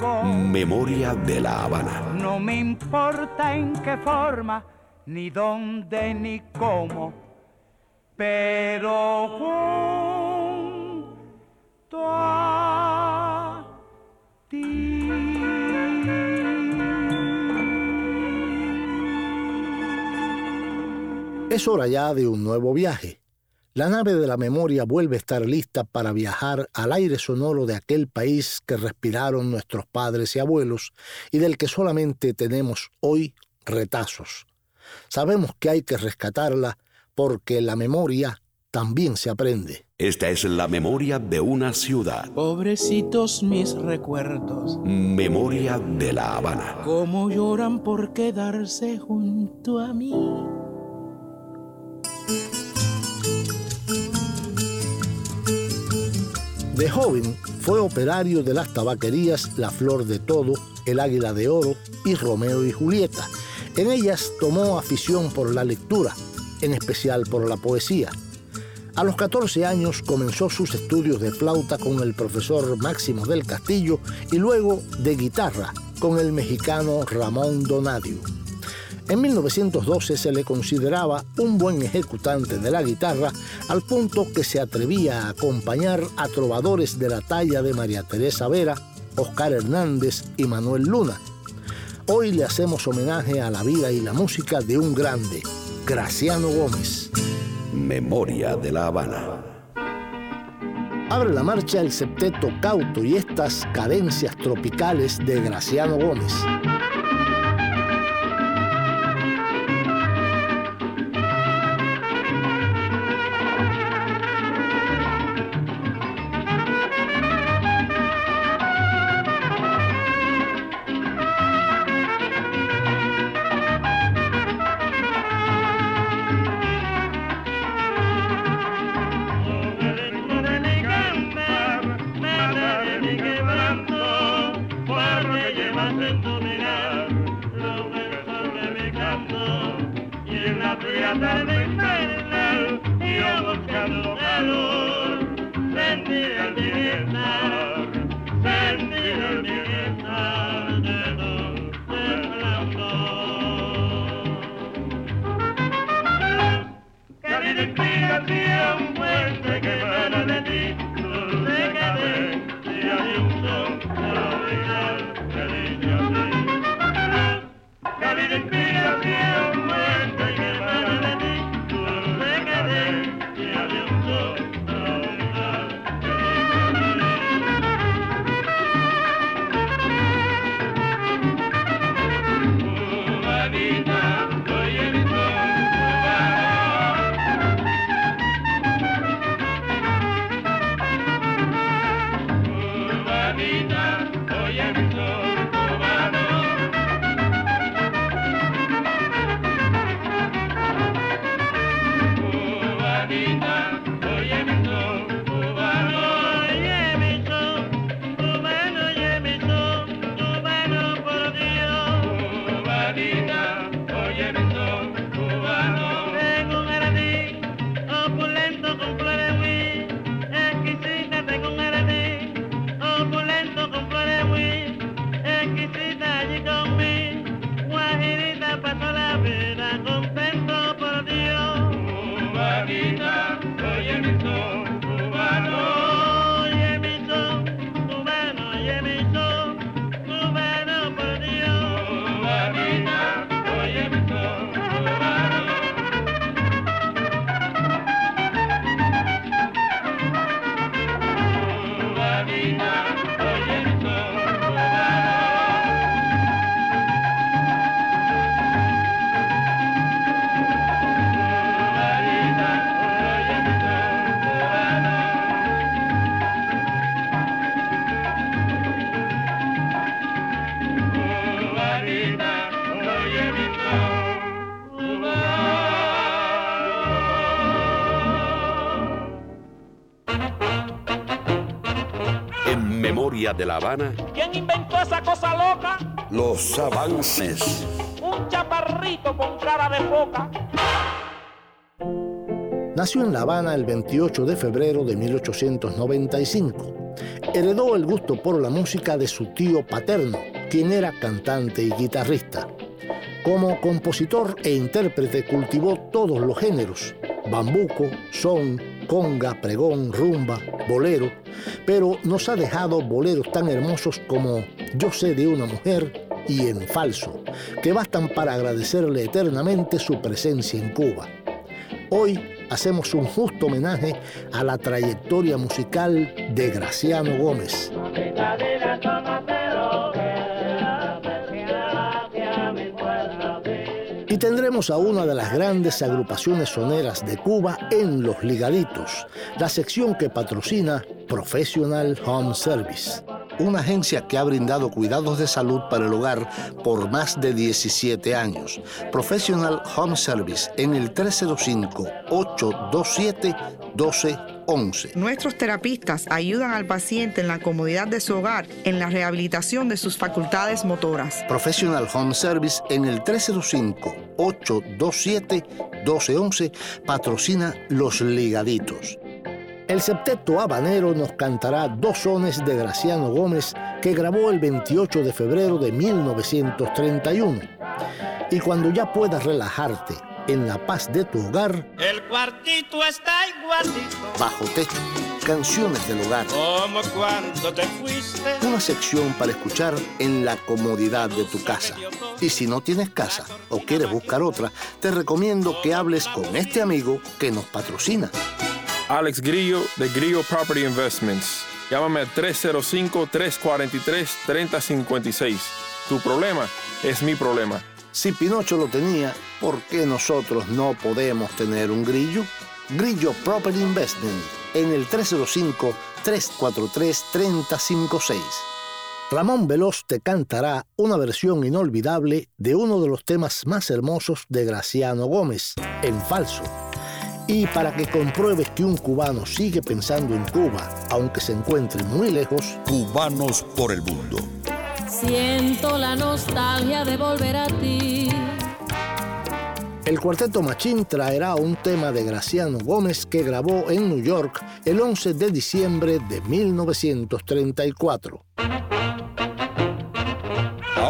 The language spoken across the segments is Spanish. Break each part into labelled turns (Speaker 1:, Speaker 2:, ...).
Speaker 1: Memoria de la Habana.
Speaker 2: No me importa en qué forma, ni dónde, ni cómo. Pero junto a ti.
Speaker 3: Es hora ya de un nuevo viaje. La nave de la memoria vuelve a estar lista para viajar al aire sonoro de aquel país que respiraron nuestros padres y abuelos y del que solamente tenemos hoy retazos. Sabemos que hay que rescatarla porque la memoria también se aprende.
Speaker 1: Esta es la memoria de una ciudad.
Speaker 4: Pobrecitos mis recuerdos.
Speaker 1: Memoria de la Habana.
Speaker 4: Cómo lloran por quedarse junto a mí.
Speaker 3: De joven fue operario de las tabaquerías La Flor de Todo, El Águila de Oro y Romeo y Julieta. En ellas tomó afición por la lectura, en especial por la poesía. A los 14 años comenzó sus estudios de flauta con el profesor Máximo del Castillo y luego de guitarra con el mexicano Ramón Donadio. En 1912 se le consideraba un buen ejecutante de la guitarra al punto que se atrevía a acompañar a trovadores de la talla de María Teresa Vera, Oscar Hernández y Manuel Luna. Hoy le hacemos homenaje a la vida y la música de un grande, Graciano Gómez.
Speaker 1: Memoria de la Habana.
Speaker 3: Abre la marcha el septeto cauto y estas cadencias tropicales de Graciano Gómez.
Speaker 1: De La Habana.
Speaker 5: ¿Quién inventó esa cosa loca?
Speaker 1: Los avances.
Speaker 5: Un chaparrito con cara de foca.
Speaker 3: Nació en La Habana el 28 de febrero de 1895. Heredó el gusto por la música de su tío paterno, quien era cantante y guitarrista. Como compositor e intérprete cultivó todos los géneros, bambuco, son, conga, pregón, rumba, bolero, pero nos ha dejado boleros tan hermosos como Yo sé de una mujer y En falso, que bastan para agradecerle eternamente su presencia en Cuba. Hoy hacemos un justo homenaje a la trayectoria musical de Graciano Gómez. A una de las grandes agrupaciones soneras de Cuba en Los Ligaditos, la sección que patrocina Professional Home Service una agencia que ha brindado cuidados de salud para el hogar por más de 17 años. Professional Home Service en el 305-827-1211.
Speaker 6: Nuestros terapistas ayudan al paciente en la comodidad de su hogar en la rehabilitación de sus facultades motoras.
Speaker 3: Professional Home Service en el 305-827-1211 patrocina Los Ligaditos. El septeto habanero nos cantará dos sones de Graciano Gómez que grabó el 28 de febrero de 1931. Y cuando ya puedas relajarte en la paz de tu hogar,
Speaker 5: el cuartito está igualito.
Speaker 3: Bajo techo, canciones del hogar.
Speaker 5: Como cuando te fuiste.
Speaker 3: Una sección para escuchar en la comodidad de tu casa. Y si no tienes casa o quieres buscar otra, te recomiendo que hables con este amigo que nos patrocina.
Speaker 7: Alex Grillo de Grillo Property Investments. Llámame al 305-343-3056. Tu problema es mi problema.
Speaker 3: Si Pinocho lo tenía, ¿por qué nosotros no podemos tener un grillo? Grillo Property Investment en el 305-343-3056. Ramón Veloz te cantará una versión inolvidable de uno de los temas más hermosos de Graciano Gómez, En Falso. Y para que compruebes que un cubano sigue pensando en Cuba, aunque se encuentre muy lejos,
Speaker 1: Cubanos por el mundo.
Speaker 8: Siento la nostalgia de volver a ti.
Speaker 3: El cuarteto Machín traerá un tema de Graciano Gómez que grabó en New York el 11 de diciembre de 1934.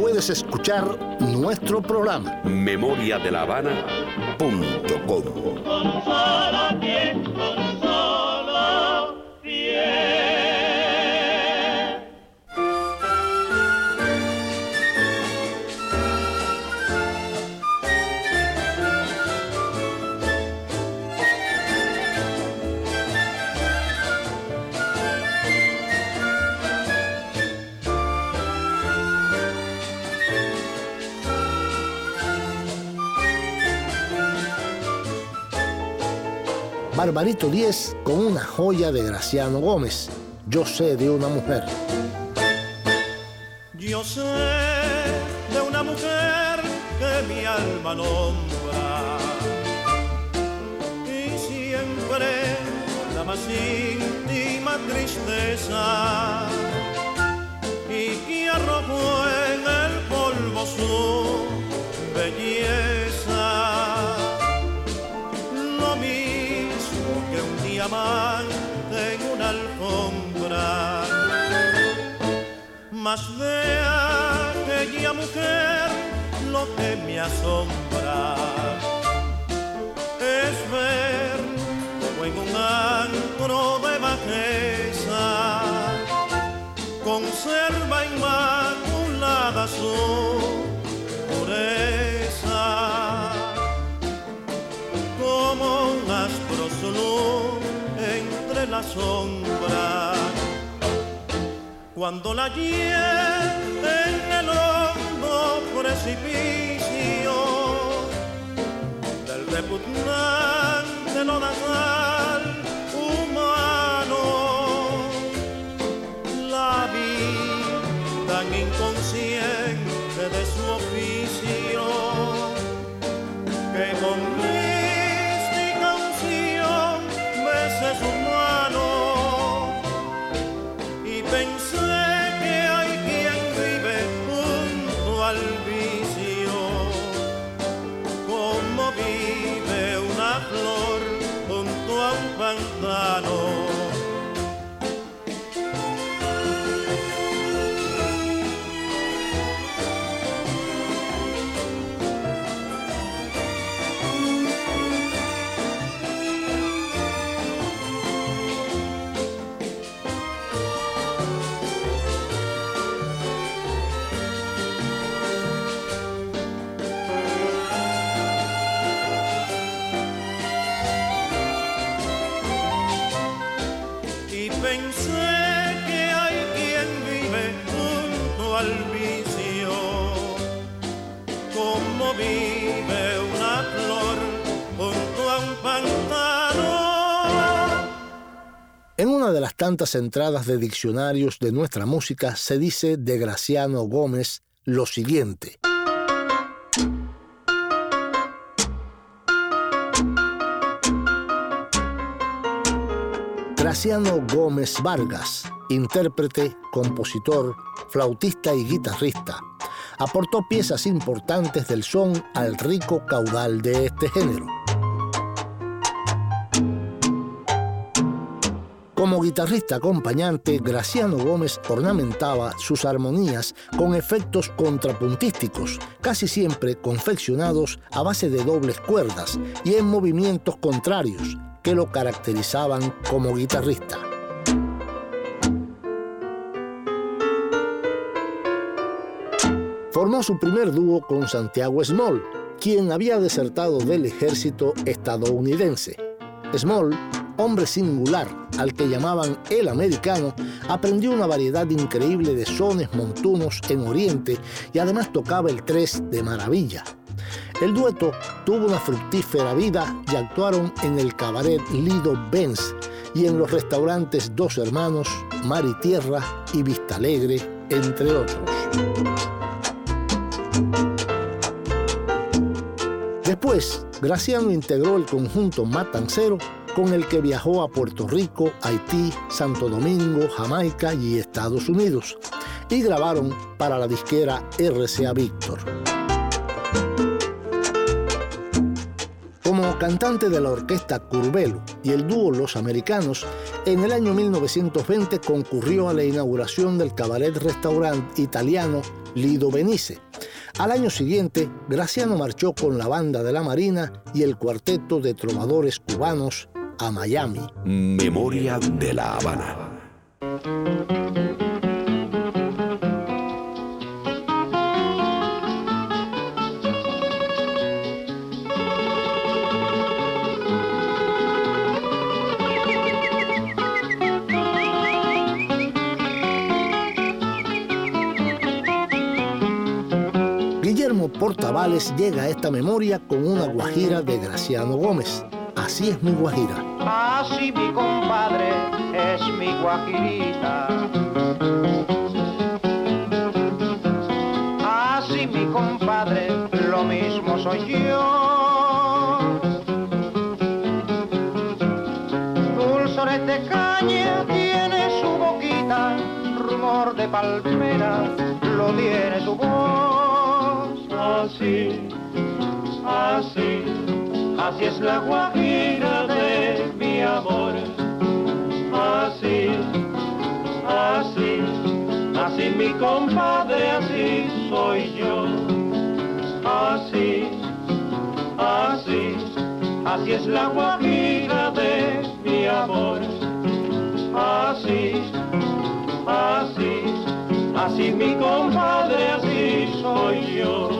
Speaker 3: puedes escuchar nuestro programa.
Speaker 1: Memoria de la Habana.
Speaker 3: Barbarito 10 con una joya de Graciano Gómez. Yo sé de una mujer.
Speaker 9: Yo sé de una mujer que mi alma nombra y siempre la más íntima tristeza y que arrojó en el polvo su belleza. Diamante en una alfombra. Más de aquella mujer lo que me asombra sombras cuando la lleve en el hondo precipicio del repugnante lodazal
Speaker 3: En una de las tantas entradas de diccionarios de nuestra música se dice de Graciano Gómez lo siguiente. Graciano Gómez Vargas, intérprete, compositor, flautista y guitarrista, aportó piezas importantes del son al rico caudal de este género. Como guitarrista acompañante, Graciano Gómez ornamentaba sus armonías con efectos contrapuntísticos, casi siempre confeccionados a base de dobles cuerdas y en movimientos contrarios que lo caracterizaban como guitarrista. Formó su primer dúo con Santiago Small, quien había desertado del ejército estadounidense. Small, hombre singular al que llamaban el americano, aprendió una variedad increíble de sones montunos en Oriente y además tocaba el tres de maravilla. El dueto tuvo una fructífera vida y actuaron en el cabaret Lido Benz y en los restaurantes Dos Hermanos, Mar y Tierra y Vista Alegre, entre otros. Después, Graciano integró el conjunto Matancero con el que viajó a Puerto Rico, Haití, Santo Domingo, Jamaica y Estados Unidos y grabaron para la disquera RCA Víctor. Cantante de la orquesta Curvelo y el dúo Los Americanos, en el año 1920 concurrió a la inauguración del cabaret restaurante italiano Lido Benice. Al año siguiente, Graciano marchó con la banda de la Marina y el cuarteto de trovadores cubanos a Miami.
Speaker 1: Memoria de la Habana.
Speaker 3: Portavales llega a esta memoria con una guajira de Graciano Gómez. Así es mi guajira.
Speaker 2: Así mi compadre es mi guajirita. Así mi compadre, lo mismo soy yo. Dulzores de caña tiene su boquita, rumor de palmera lo tiene su voz.
Speaker 5: Así, así, así es la guajira de mi amor. Así, así, así mi compadre, así soy yo. Así, así, así es la guajira de mi amor. Así, así, así mi compadre, así soy yo.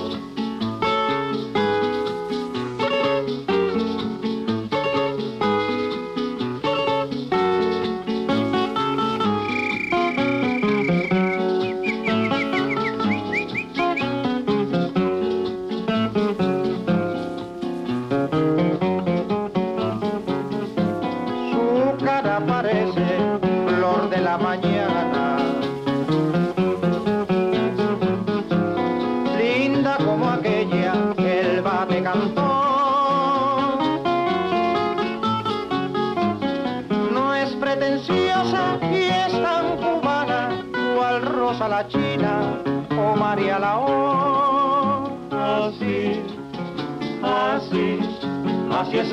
Speaker 5: Así es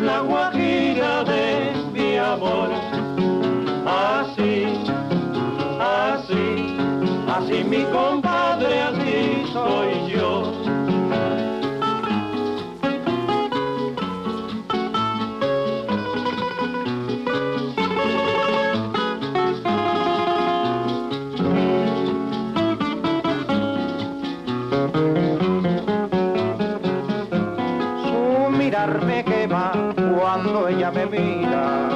Speaker 10: mirar me quema cuando ella me mira.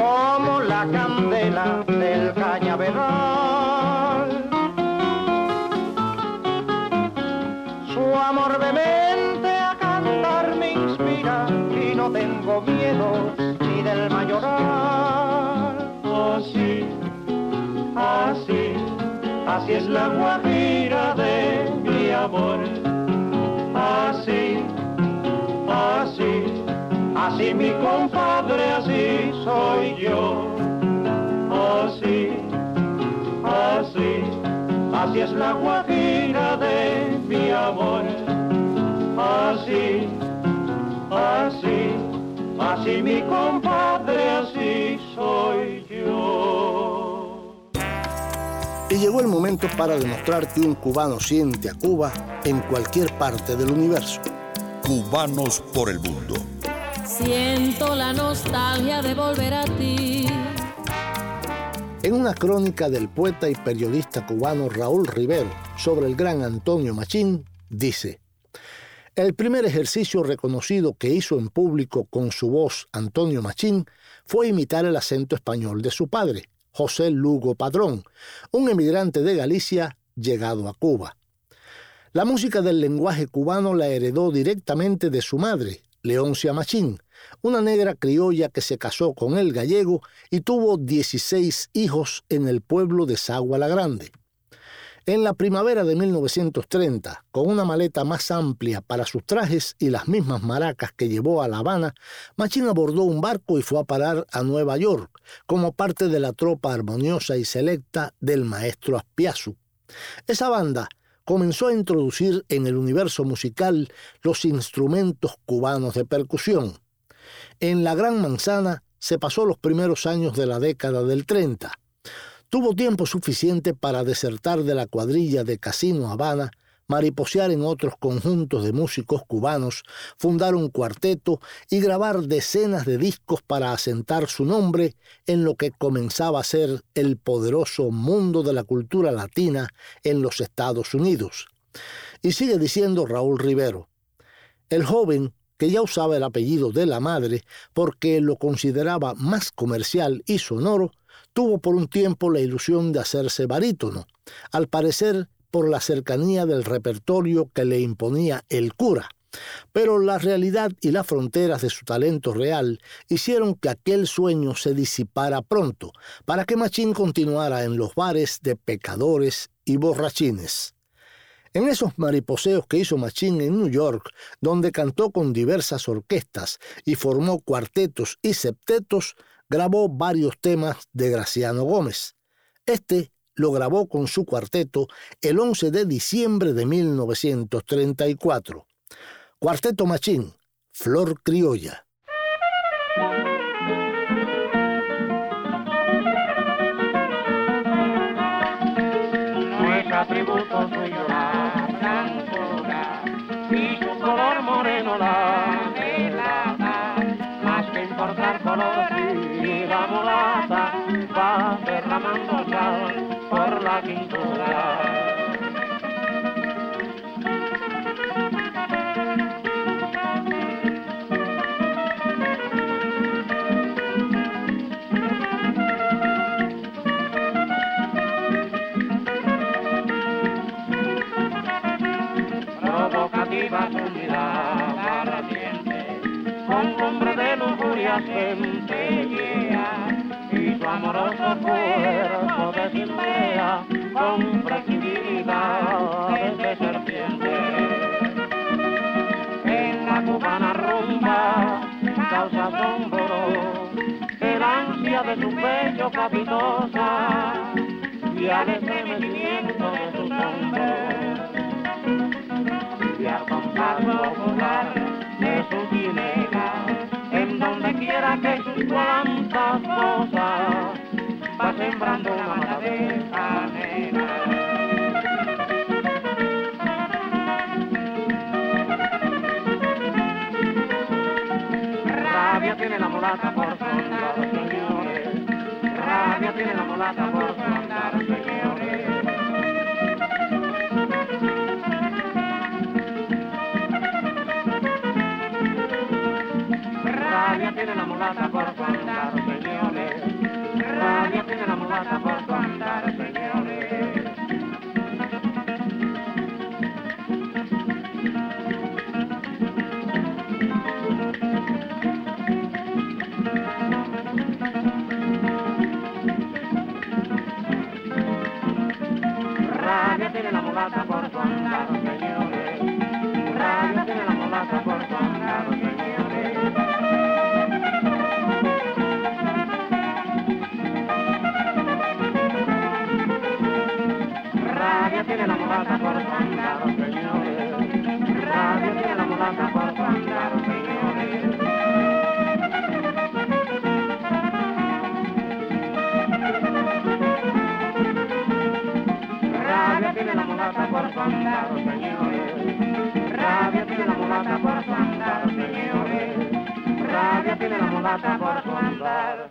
Speaker 10: Como la candela del cañaveral. Su amor vehemente a cantar me inspira y no tengo miedo ni del mayoral.
Speaker 5: Así, así, así es la guajira así mi compadre, así soy yo. Así, así, así es la guajira de mi amor. Así, así, así mi compadre, así soy yo.
Speaker 3: Y llegó el momento para demostrar que un cubano siente a Cuba en cualquier parte del universo.
Speaker 11: Cubanos por el mundo.
Speaker 8: Siento la nostalgia de volver a ti.
Speaker 3: En una crónica del poeta y periodista cubano Raúl Rivero sobre el gran Antonio Machín, dice, el primer ejercicio reconocido que hizo en público con su voz Antonio Machín fue imitar el acento español de su padre, José Lugo Padrón, un emigrante de Galicia llegado a Cuba. La música del lenguaje cubano la heredó directamente de su madre, Leoncia Machín, una negra criolla que se casó con el gallego y tuvo 16 hijos en el pueblo de Sagua la Grande. En la primavera de 1930, con una maleta más amplia para sus trajes y las mismas maracas que llevó a La Habana, Machín abordó un barco y fue a parar a Nueva York como parte de la tropa armoniosa y selecta del maestro Aspiazu. Esa banda comenzó a introducir en el universo musical los instrumentos cubanos de percusión. En la Gran Manzana se pasó los primeros años de la década del 30. Tuvo tiempo suficiente para desertar de la cuadrilla de Casino Habana, mariposear en otros conjuntos de músicos cubanos, fundar un cuarteto y grabar decenas de discos para asentar su nombre en lo que comenzaba a ser el poderoso mundo de la cultura latina en los Estados Unidos. Y sigue diciendo Raúl Rivero, el joven que ya usaba el apellido de la madre porque lo consideraba más comercial y sonoro, tuvo por un tiempo la ilusión de hacerse barítono, al parecer por la cercanía del repertorio que le imponía el cura. Pero la realidad y las fronteras de su talento real hicieron que aquel sueño se disipara pronto, para que Machín continuara en los bares de pecadores y borrachines. En esos mariposeos que hizo Machín en New York, donde cantó con diversas orquestas y formó cuartetos y septetos, grabó varios temas de Graciano Gómez. Este lo grabó con su cuarteto el 11 de diciembre de 1934. Cuarteto Machín, Flor Criolla.
Speaker 10: La mulata va derramando sal por la pintura. provocativa un hombre de lujuria centellea y su amoroso cuerpo de cimbea con flexibilidad de serpiente. En la cubana rumba causa asombro el ansia de su pecho capitosa y al estremecimiento de sus hombros y al compás popular quiera que sus plantas cosas va sembrando una mata de canela. Rabia tiene la mulata por su andar, señores. Rabia tiene la mulata por su andar, señores. Tiene la mulata por su andar, señores. Rabia tiene la mulata por su andar, señores. Rabia tiene la mulata por su andar, señores. Tiene la mulata por andar, señores. Rabia tiene la mulata por andar, señores. Rabia tiene la mulata por su andar, señores. Rabia tiene la mulata por su andar, señores. Rabia tiene la mulata por su andar,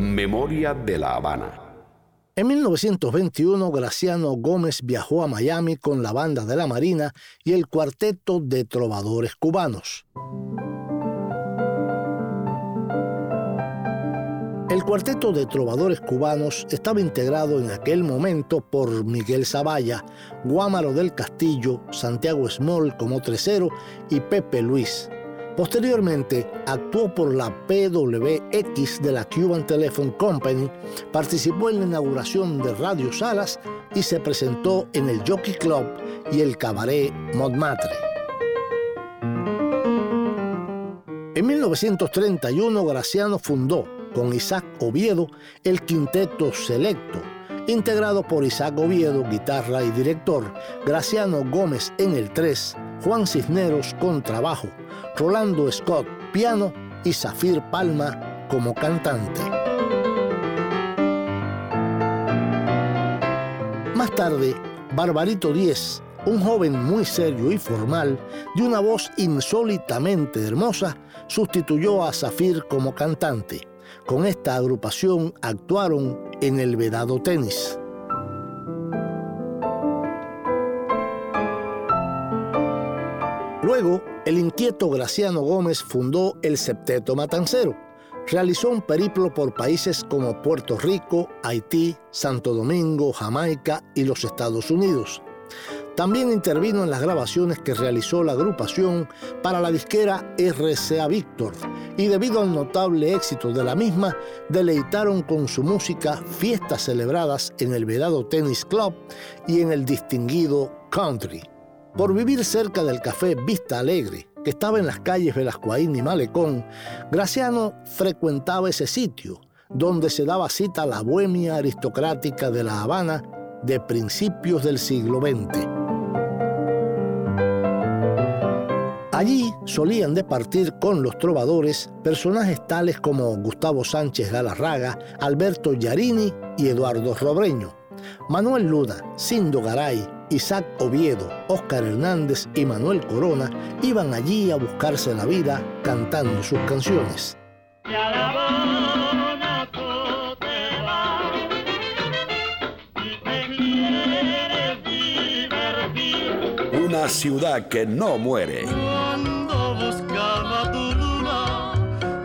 Speaker 1: Memoria de La Habana.
Speaker 3: En 1921, Graciano Gómez viajó a Miami con la banda de la Marina y el cuarteto de trovadores cubanos. El cuarteto de trovadores cubanos estaba integrado en aquel momento por Miguel Zavalla, Guámaro del Castillo, Santiago Small como tercero y Pepe Luis. Posteriormente actuó por la PWX de la Cuban Telephone Company, participó en la inauguración de Radio Salas y se presentó en el Jockey Club y el Cabaret Montmartre. En 1931 Graciano fundó con Isaac Oviedo el Quinteto Selecto, integrado por Isaac Oviedo, guitarra y director, Graciano Gómez en el 3, Juan Cisneros con trabajo, Rolando Scott piano y Zafir Palma como cantante. Más tarde, Barbarito Díez, un joven muy serio y formal, de una voz insólitamente hermosa, sustituyó a Zafir como cantante. Con esta agrupación actuaron en el Vedado Tenis. Luego, el inquieto Graciano Gómez fundó el Septeto Matancero. Realizó un periplo por países como Puerto Rico, Haití, Santo Domingo, Jamaica y los Estados Unidos. También intervino en las grabaciones que realizó la agrupación para la disquera RCA Victor y debido al notable éxito de la misma, deleitaron con su música fiestas celebradas en el Vedado Tennis Club y en el distinguido Country. Por vivir cerca del café Vista Alegre, que estaba en las calles Velascoaín y Malecón, Graciano frecuentaba ese sitio, donde se daba cita a la bohemia aristocrática de La Habana de principios del siglo XX. Allí solían departir con los trovadores personajes tales como Gustavo Sánchez Galarraga, Alberto Yarini y Eduardo Robreño. Manuel Luna, Sindo Garay, Isaac Oviedo, Óscar Hernández y Manuel Corona iban allí a buscarse la vida cantando sus canciones.
Speaker 11: Una ciudad que no muere.
Speaker 9: buscaba tu luna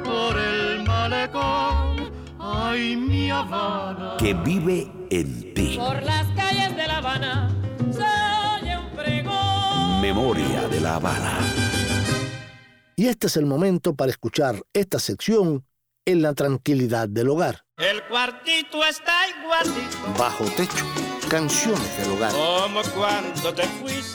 Speaker 9: por el malecón, ay, Habana.
Speaker 1: Que vive en ti.
Speaker 8: Por las calles de La Habana se oye un pregón.
Speaker 1: Memoria de La Habana.
Speaker 3: Y este es el momento para escuchar esta sección en la tranquilidad del hogar.
Speaker 9: El cuartito está igualito.
Speaker 3: Bajo techo, canciones del hogar.
Speaker 9: Como cuando te fuiste.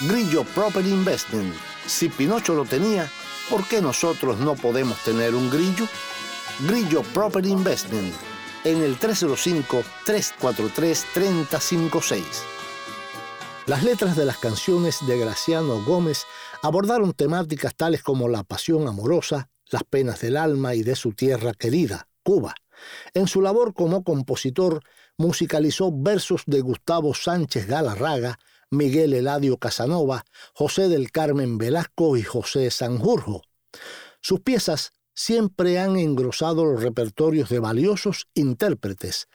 Speaker 3: Grillo Property Investment. Si Pinocho lo tenía, ¿por qué nosotros no podemos tener un grillo? Grillo Property Investment en el 305-343-3056. Las letras de las canciones de Graciano Gómez abordaron temáticas tales como la pasión amorosa, las penas del alma y de su tierra querida, Cuba. En su labor como compositor, musicalizó versos de Gustavo Sánchez Galarraga, Miguel Eladio Casanova, José del Carmen Velasco y José Sanjurjo. Sus piezas siempre han engrosado los repertorios de valiosos intérpretes.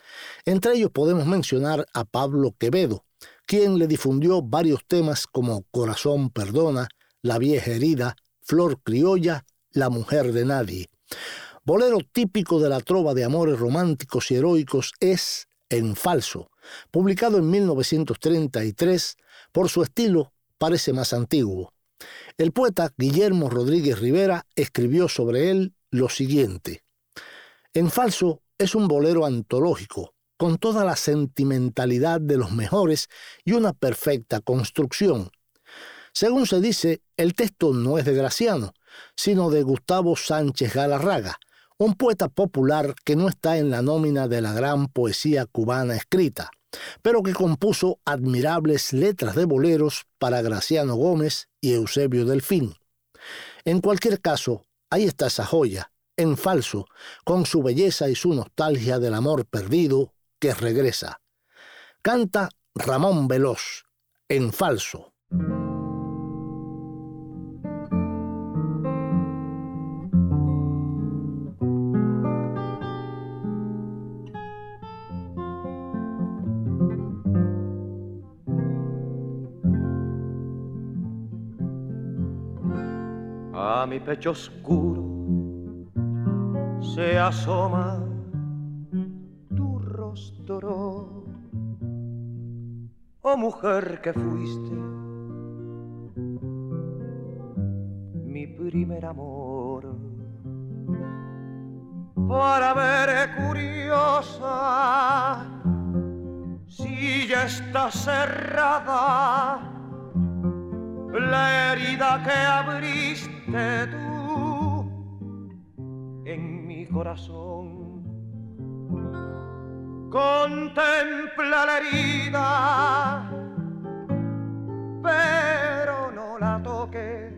Speaker 3: Entre ellos podemos mencionar a Pablo Quevedo, quien le difundió varios temas como Corazón Perdona, La Vieja Herida, Flor Criolla, La Mujer de Nadie. Bolero típico de la trova de amores románticos y heroicos es En Falso, publicado en 1933, por su estilo parece más antiguo. El poeta Guillermo Rodríguez Rivera escribió sobre él lo siguiente. En Falso es un bolero antológico, con toda la sentimentalidad de los mejores y una perfecta construcción. Según se dice, el texto no es de Graciano, sino de Gustavo Sánchez Galarraga, un poeta popular que no está en la nómina de la gran poesía cubana escrita, pero que compuso admirables letras de boleros para Graciano Gómez y Eusebio Delfín. En cualquier caso, ahí está esa joya, en falso, con su belleza y su nostalgia del amor perdido que regresa. Canta Ramón Veloz, en falso.
Speaker 12: Mi pecho oscuro se asoma oh mujer que fuiste, mi primer amor. Para ver curiosa si ya está cerrada la herida que abriste tú en mi corazón contempla la herida, pero no la toques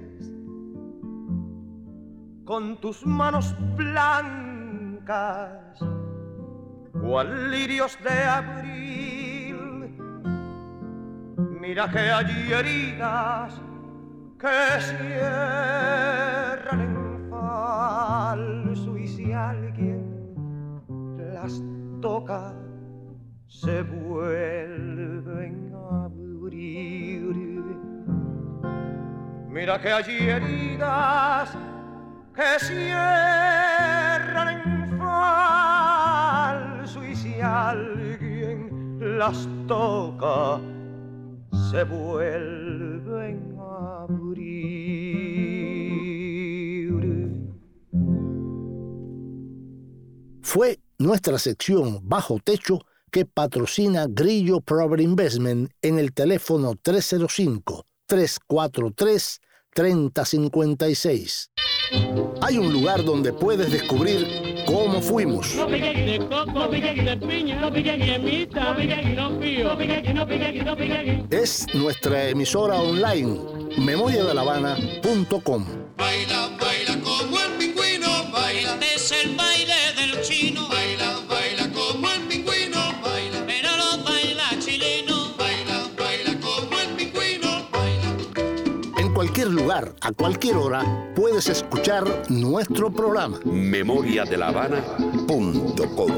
Speaker 12: con tus manos blancas, cual lirios de abril. Mira que hay heridas que cierran en falso y si alguien las toca se vuelven a abrir. Mira que hay heridas que cierran en falso y si alguien las toca se vuelven.
Speaker 3: Fue nuestra sección Bajo Techo que patrocina Grillo Property Investment en el teléfono 305-343-3056. Hay un lugar donde puedes descubrir cómo fuimos. Es nuestra emisora online, memoriadelavana.com.
Speaker 9: Baila, baila como el pingüino, baila.
Speaker 13: Es el baile
Speaker 3: lugar, a cualquier hora, puedes escuchar nuestro programa.
Speaker 1: Memoria de la Habana.com.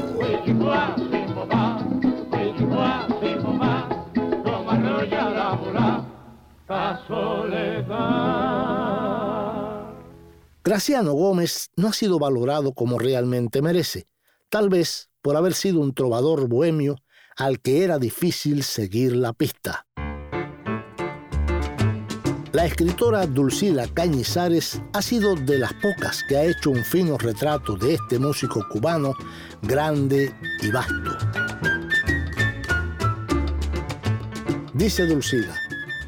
Speaker 3: Graciano Gómez no ha sido valorado como realmente merece, tal vez por haber sido un trovador bohemio al que era difícil seguir la pista. La escritora Dulcila Cañizares ha sido de las pocas que ha hecho un fino retrato de este músico cubano grande y vasto. Dice Dulcila,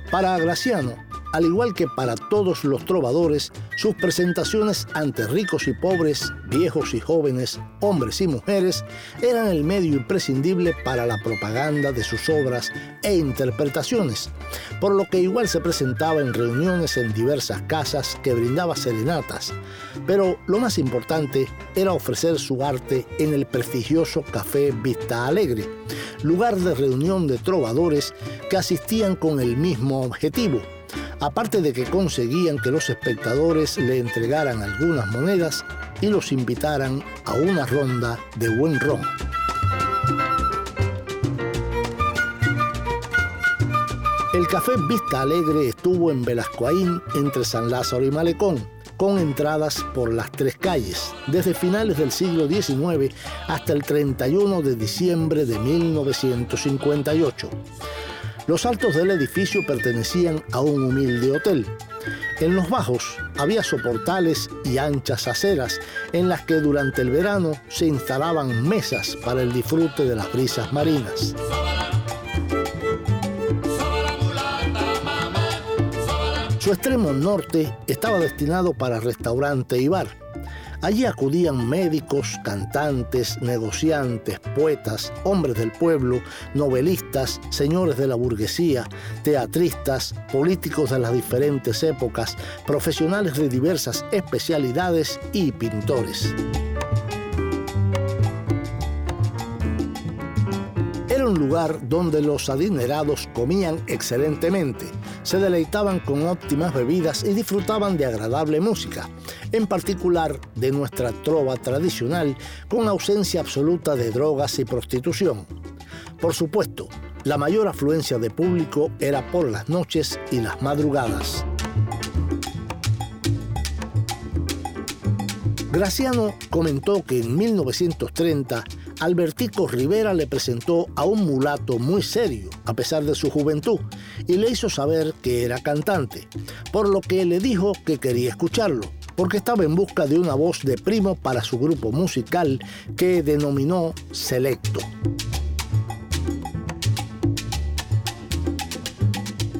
Speaker 3: para Graciano, al igual que para todos los trovadores, sus presentaciones ante ricos y pobres, viejos y jóvenes, hombres y mujeres, eran el medio imprescindible para la propaganda de sus obras e interpretaciones, por lo que igual se presentaba en reuniones en diversas casas que brindaba serenatas, pero lo más importante era ofrecer su arte en el prestigioso Café Vista Alegre, lugar de reunión de trovadores que asistían con el mismo objetivo, aparte de que conseguían que los espectadores le entregaran algunas monedas y los invitaran a una ronda de buen ron. El café Vista Alegre estuvo en Velascoaín entre San Lázaro y Malecón, con entradas por las tres calles, desde finales del siglo XIX hasta el 31 de diciembre de 1958. Los altos del edificio pertenecían a un humilde hotel. En los bajos había soportales y anchas aceras en las que durante el verano se instalaban mesas para el disfrute de las brisas marinas. Su extremo norte estaba destinado para restaurante y bar Allí acudían médicos, cantantes, negociantes, poetas, hombres del pueblo, novelistas, señores de la burguesía, teatristas, políticos de las diferentes épocas, profesionales de diversas especialidades y pintores. Un lugar donde los adinerados comían excelentemente, se deleitaban con óptimas bebidas y disfrutaban de agradable música en particular de nuestra trova tradicional, con ausencia absoluta de drogas y prostitución. Por supuesto, la mayor afluencia de público era por las noches y las madrugadas. Graciano comentó que en 1930 Albertico Rivera le presentó a un mulato muy serio, a pesar de su juventud, y le hizo saber que era cantante, por lo que le dijo que quería escucharlo porque estaba en busca de una voz de primo para su grupo musical que denominó Selecto.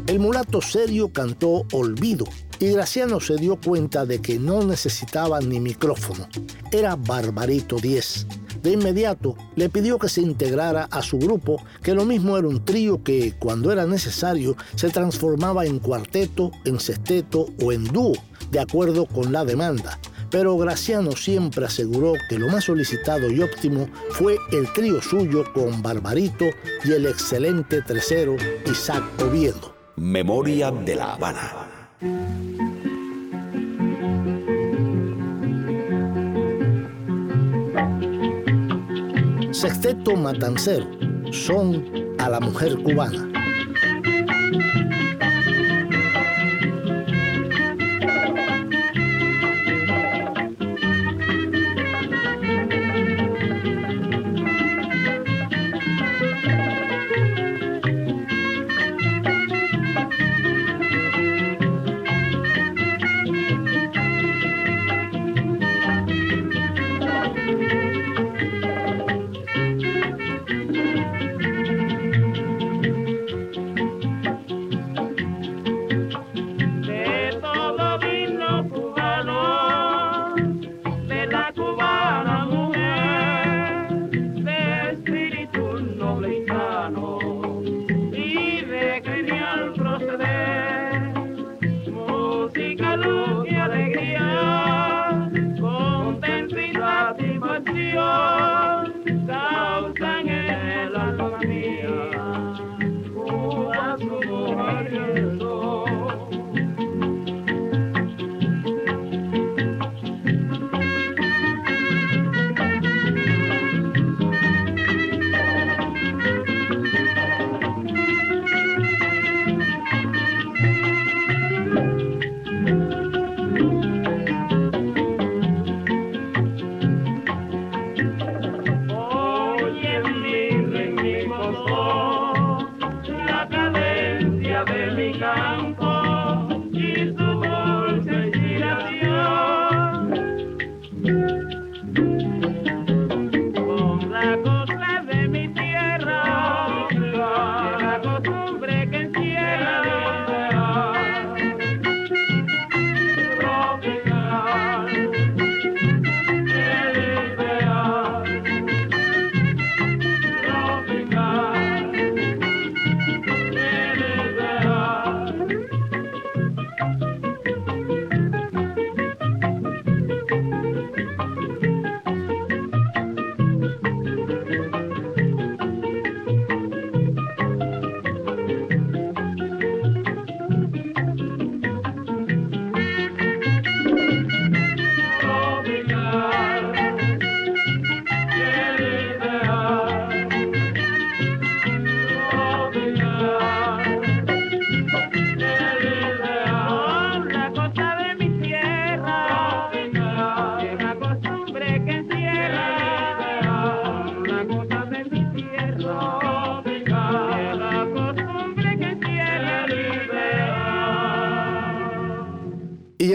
Speaker 3: El mulato serio cantó Olvido y Graciano se dio cuenta de que no necesitaba ni micrófono. Era Barbarito 10. De inmediato le pidió que se integrara a su grupo, que lo mismo era un trío que, cuando era necesario, se transformaba en cuarteto, en sexteto o en dúo, de acuerdo con la demanda. Pero Graciano siempre aseguró que lo más solicitado y óptimo fue el trío suyo con Barbarito y el excelente tercero Isaac Oviedo.
Speaker 1: Memoria de la Habana.
Speaker 3: Sexteto Matancero, son a la mujer cubana.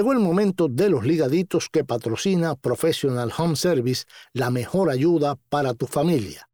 Speaker 3: Llegó el momento de los ligaditos que patrocina Professional Home Service, la mejor ayuda para tu familia.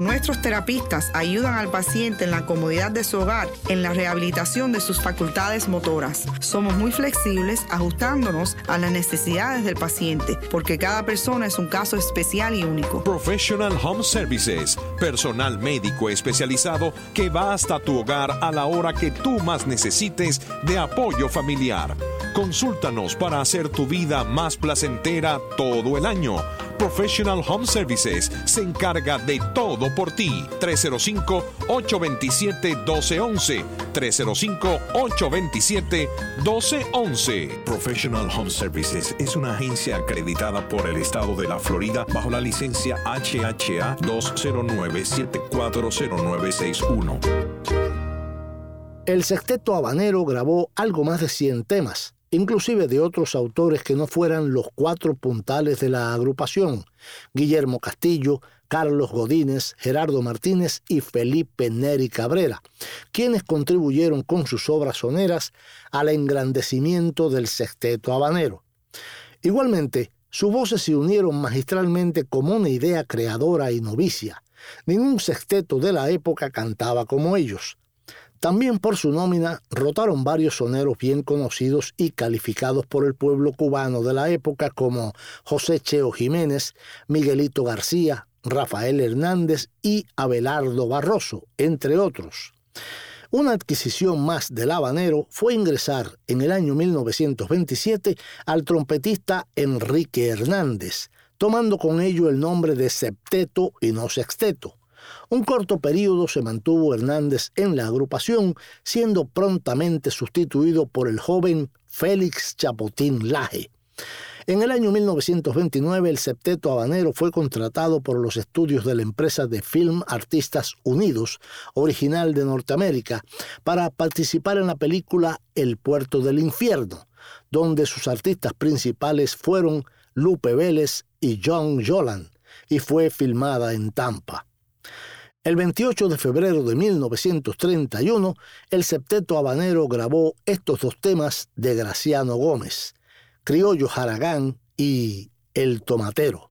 Speaker 6: Nuestros terapistas ayudan al paciente en la comodidad de su hogar, en la rehabilitación de sus facultades motoras. Somos muy flexibles ajustándonos a las necesidades del paciente, porque cada persona es un caso especial y único.
Speaker 13: Professional Home Services, personal médico especializado que va hasta tu hogar a la hora que tú más necesites de apoyo familiar. Consúltanos para hacer tu vida más placentera todo el año. Professional Home Services se encarga de todo por ti. 305-827-1211. 305-827-1211.
Speaker 14: Professional Home Services es una agencia acreditada por el estado de la Florida bajo la licencia HHA 209740961.
Speaker 3: El sexteto habanero grabó algo más de 100 temas inclusive de otros autores que no fueran los cuatro puntales de la agrupación, Guillermo Castillo, Carlos Godínez, Gerardo Martínez y Felipe Neri Cabrera, quienes contribuyeron con sus obras soneras al engrandecimiento del sexteto habanero. Igualmente, sus voces se unieron magistralmente como una idea creadora y novicia. Ningún sexteto de la época cantaba como ellos. También por su nómina rotaron varios soneros bien conocidos y calificados por el pueblo cubano de la época como José Cheo Jiménez, Miguelito García, Rafael Hernández y Abelardo Barroso, entre otros. Una adquisición más del habanero fue ingresar en el año 1927 al trompetista Enrique Hernández, tomando con ello el nombre de septeto y no sexteto. Un corto periodo se mantuvo Hernández en la agrupación, siendo prontamente sustituido por el joven Félix Chapotín Laje. En el año 1929 el septeto habanero fue contratado por los estudios de la empresa de Film Artistas Unidos, original de Norteamérica, para participar en la película El puerto del infierno, donde sus artistas principales fueron Lupe Vélez y John Jolan, y fue filmada en Tampa. El 28 de febrero de 1931, el septeto habanero grabó estos dos temas de Graciano Gómez, Criollo Jaragán y El Tomatero.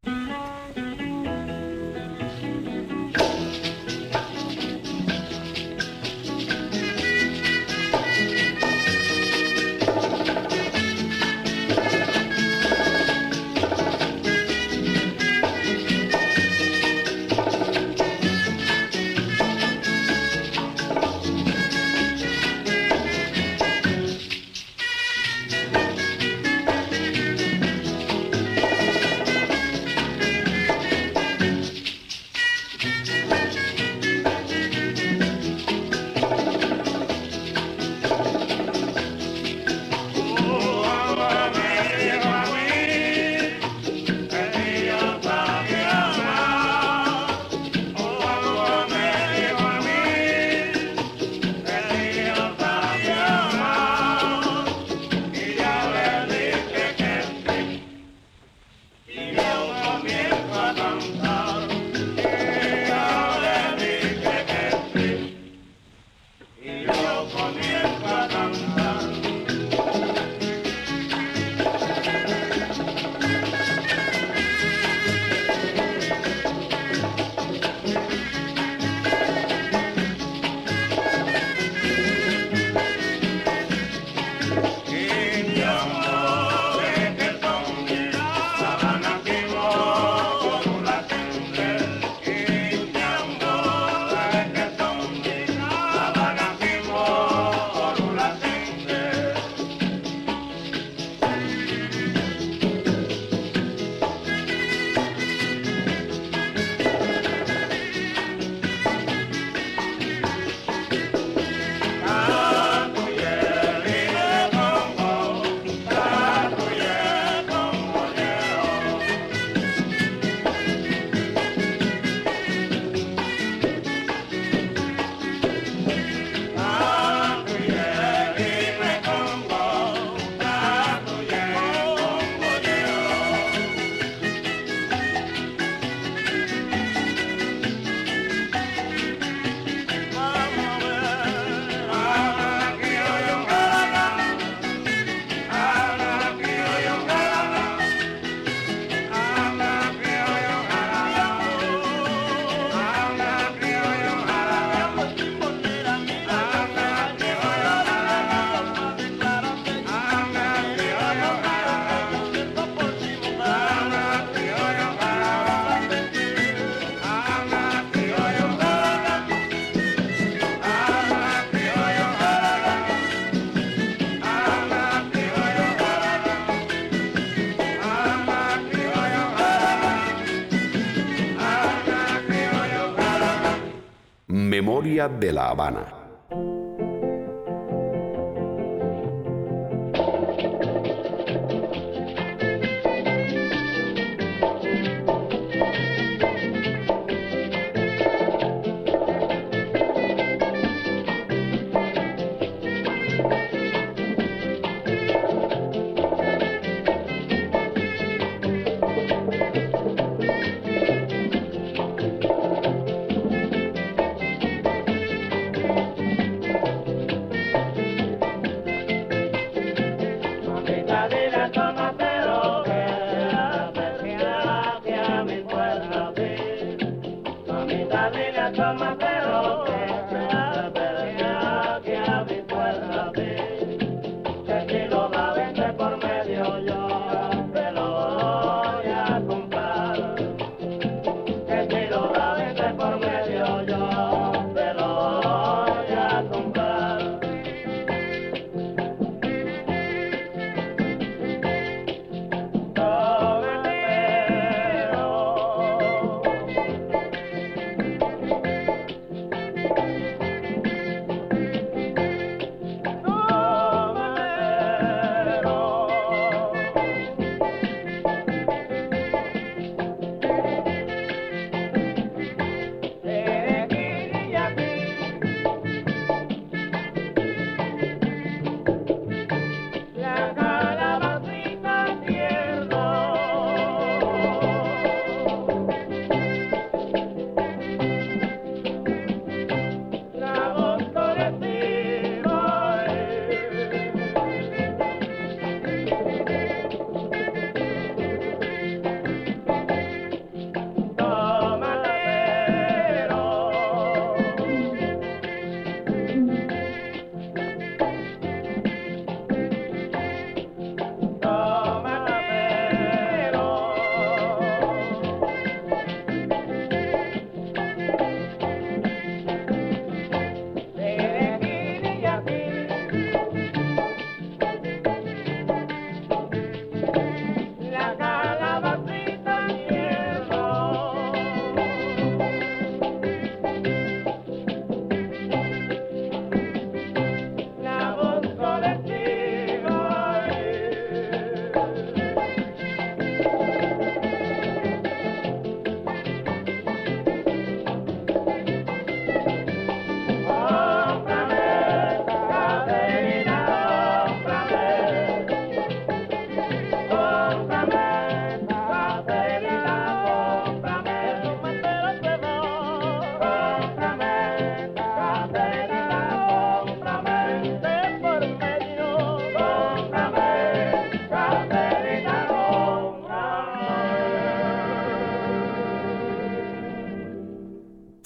Speaker 1: De la Habana.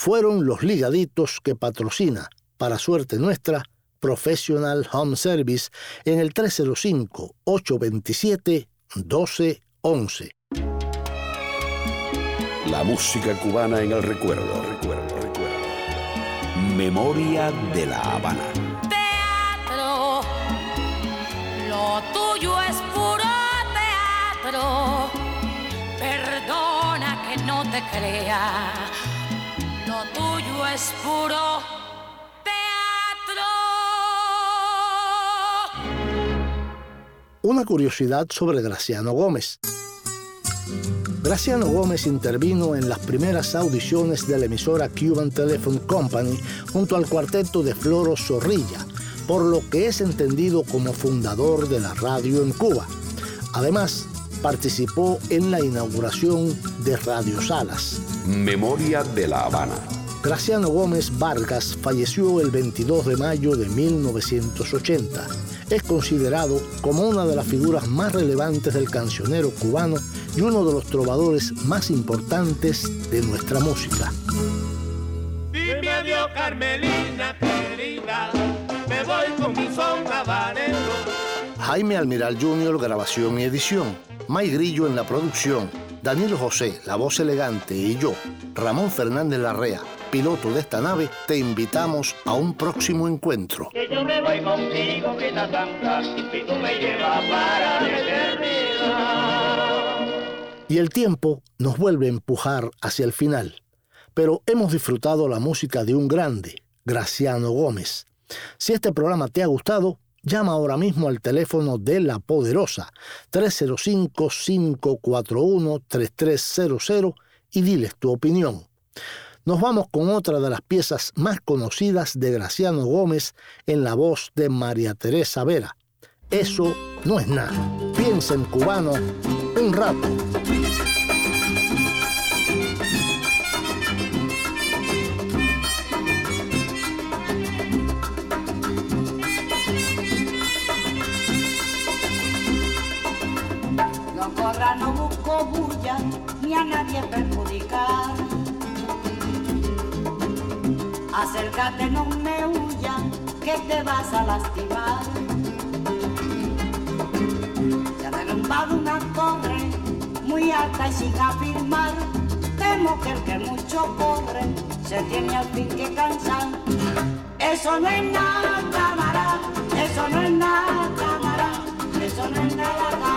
Speaker 3: Fueron los ligaditos que patrocina, para suerte nuestra, Professional Home Service en el 305-827-1211.
Speaker 1: La música cubana en el recuerdo, recuerdo, recuerdo. Memoria de la Habana.
Speaker 8: Teatro, lo tuyo es puro teatro. Perdona que no te crea tuyo es puro teatro.
Speaker 3: Una curiosidad sobre Graciano Gómez. Graciano Gómez intervino en las primeras audiciones de la emisora Cuban Telephone Company junto al cuarteto de Floro Zorrilla, por lo que es entendido como fundador de la radio en Cuba. Además, participó en la inauguración de Radio Salas.
Speaker 1: Memoria de la Habana.
Speaker 3: Graciano Gómez Vargas falleció el 22 de mayo de 1980. Es considerado como una de las figuras más relevantes del cancionero cubano y uno de los trovadores más importantes de nuestra música.
Speaker 5: Dime adiós, Carmelina querida, me voy con mi son
Speaker 3: Jaime Almiral Jr., grabación y edición. May Grillo en la producción. Danilo José, la voz elegante, y yo, Ramón Fernández Larrea, piloto de esta nave, te invitamos a un próximo encuentro.
Speaker 5: Que yo me voy contigo, que la santa, y tú me llevas para
Speaker 3: Y el tiempo nos vuelve a empujar hacia el final. Pero hemos disfrutado la música de un grande, Graciano Gómez. Si este programa te ha gustado, llama ahora mismo al teléfono de La Poderosa 305-541-3300 y diles tu opinión. Nos vamos con otra de las piezas más conocidas de Graciano Gómez en la voz de María Teresa Vera. Eso no es nada. Piensa en cubano un rato.
Speaker 15: No busco bulla, ni a nadie perjudicar Acércate, no me huyas, que te vas a lastimar. Se ha derrumbado una torre muy alta y sin afirmar. Temo que el que mucho corre se tiene al fin que cansar. Eso no es nada, camarada, eso no es nada, camarada, eso no es nada, caramba.